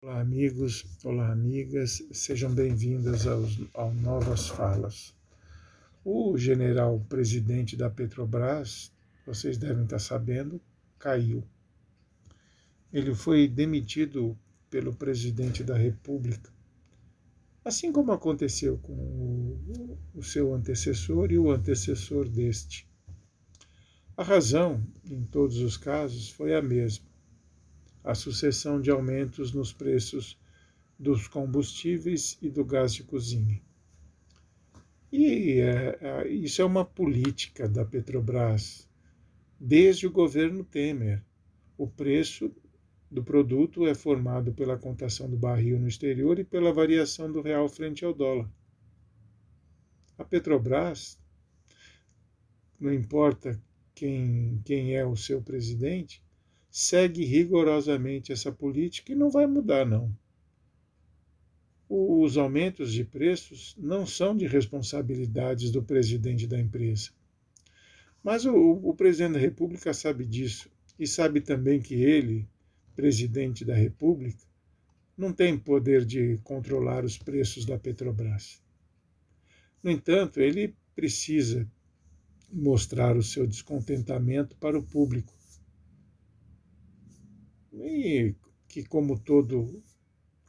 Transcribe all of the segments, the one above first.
Olá, amigos, olá, amigas, sejam bem-vindos ao Novas Falas. O general presidente da Petrobras, vocês devem estar sabendo, caiu. Ele foi demitido pelo presidente da República, assim como aconteceu com o, o seu antecessor e o antecessor deste. A razão, em todos os casos, foi a mesma a sucessão de aumentos nos preços dos combustíveis e do gás de cozinha. E é, isso é uma política da Petrobras desde o governo Temer. O preço do produto é formado pela contação do barril no exterior e pela variação do real frente ao dólar. A Petrobras, não importa quem, quem é o seu presidente, segue rigorosamente essa política e não vai mudar, não. Os aumentos de preços não são de responsabilidades do presidente da empresa. Mas o, o presidente da República sabe disso e sabe também que ele, presidente da República, não tem poder de controlar os preços da Petrobras. No entanto, ele precisa mostrar o seu descontentamento para o público e que como todo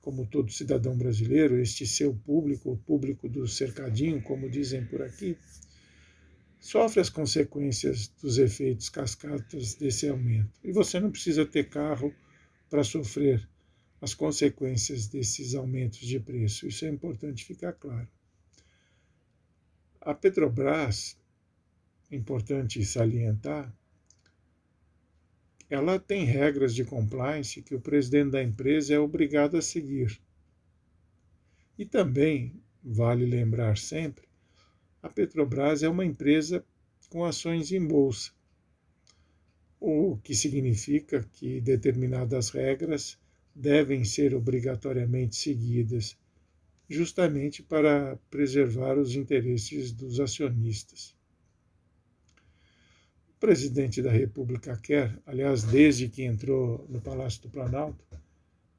como todo cidadão brasileiro, este seu público, o público do cercadinho, como dizem por aqui, sofre as consequências dos efeitos cascatas desse aumento. E você não precisa ter carro para sofrer as consequências desses aumentos de preço. Isso é importante ficar claro. A Petrobras, importante salientar, ela tem regras de compliance que o presidente da empresa é obrigado a seguir. E também, vale lembrar sempre, a Petrobras é uma empresa com ações em bolsa, o que significa que determinadas regras devem ser obrigatoriamente seguidas, justamente para preservar os interesses dos acionistas presidente da República quer, aliás, desde que entrou no Palácio do Planalto,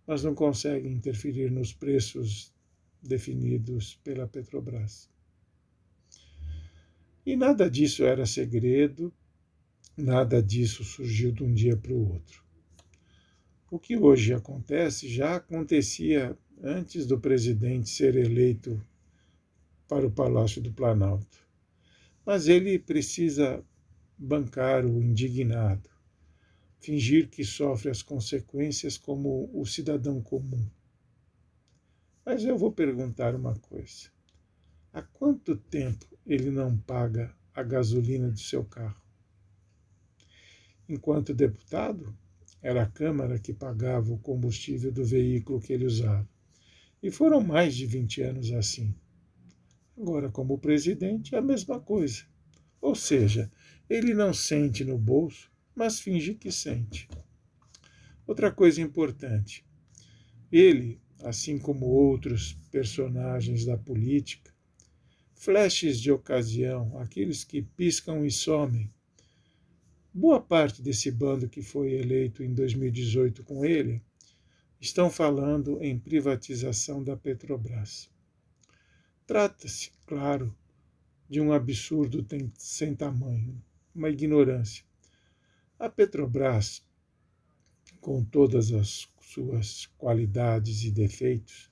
mas não consegue interferir nos preços definidos pela Petrobras. E nada disso era segredo, nada disso surgiu de um dia para o outro. O que hoje acontece já acontecia antes do presidente ser eleito para o Palácio do Planalto. Mas ele precisa bancar o indignado, fingir que sofre as consequências como o cidadão comum. Mas eu vou perguntar uma coisa: há quanto tempo ele não paga a gasolina do seu carro? Enquanto deputado, era a Câmara que pagava o combustível do veículo que ele usava. E foram mais de 20 anos assim. Agora, como presidente, é a mesma coisa. Ou seja, ele não sente no bolso, mas finge que sente. Outra coisa importante: ele, assim como outros personagens da política, flashes de ocasião, aqueles que piscam e somem. Boa parte desse bando que foi eleito em 2018 com ele estão falando em privatização da Petrobras. Trata-se, claro, de um absurdo sem tamanho uma ignorância. A Petrobras, com todas as suas qualidades e defeitos,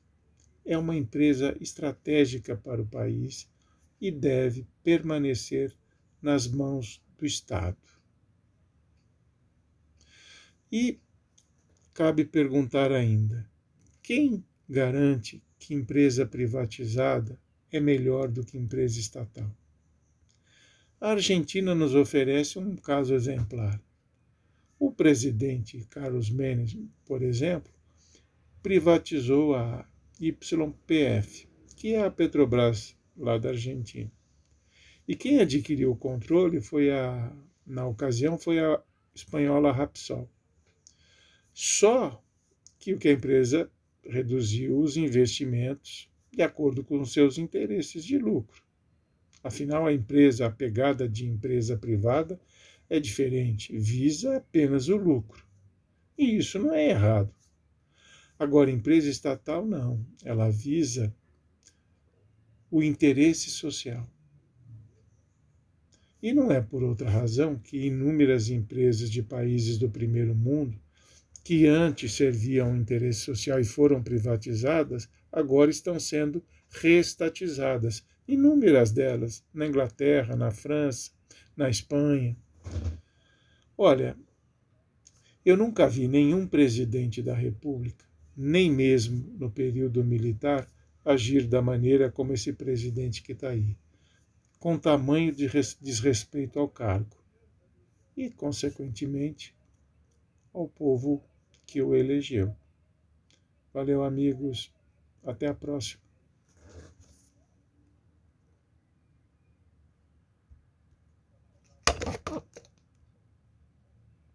é uma empresa estratégica para o país e deve permanecer nas mãos do Estado. E cabe perguntar ainda: quem garante que empresa privatizada é melhor do que empresa estatal? A Argentina nos oferece um caso exemplar. O presidente Carlos Menem, por exemplo, privatizou a YPF, que é a Petrobras lá da Argentina. E quem adquiriu o controle foi a, na ocasião, foi a espanhola Rapsol. Só que o que a empresa reduziu os investimentos de acordo com seus interesses de lucro. Afinal, a empresa, a pegada de empresa privada é diferente, visa apenas o lucro. E isso não é errado. Agora, empresa estatal, não. Ela visa o interesse social. E não é por outra razão que inúmeras empresas de países do primeiro mundo, que antes serviam ao interesse social e foram privatizadas, agora estão sendo reestatizadas. Inúmeras delas, na Inglaterra, na França, na Espanha. Olha, eu nunca vi nenhum presidente da República, nem mesmo no período militar, agir da maneira como esse presidente que está aí com tamanho de desrespeito ao cargo e, consequentemente, ao povo que o elegeu. Valeu, amigos. Até a próxima.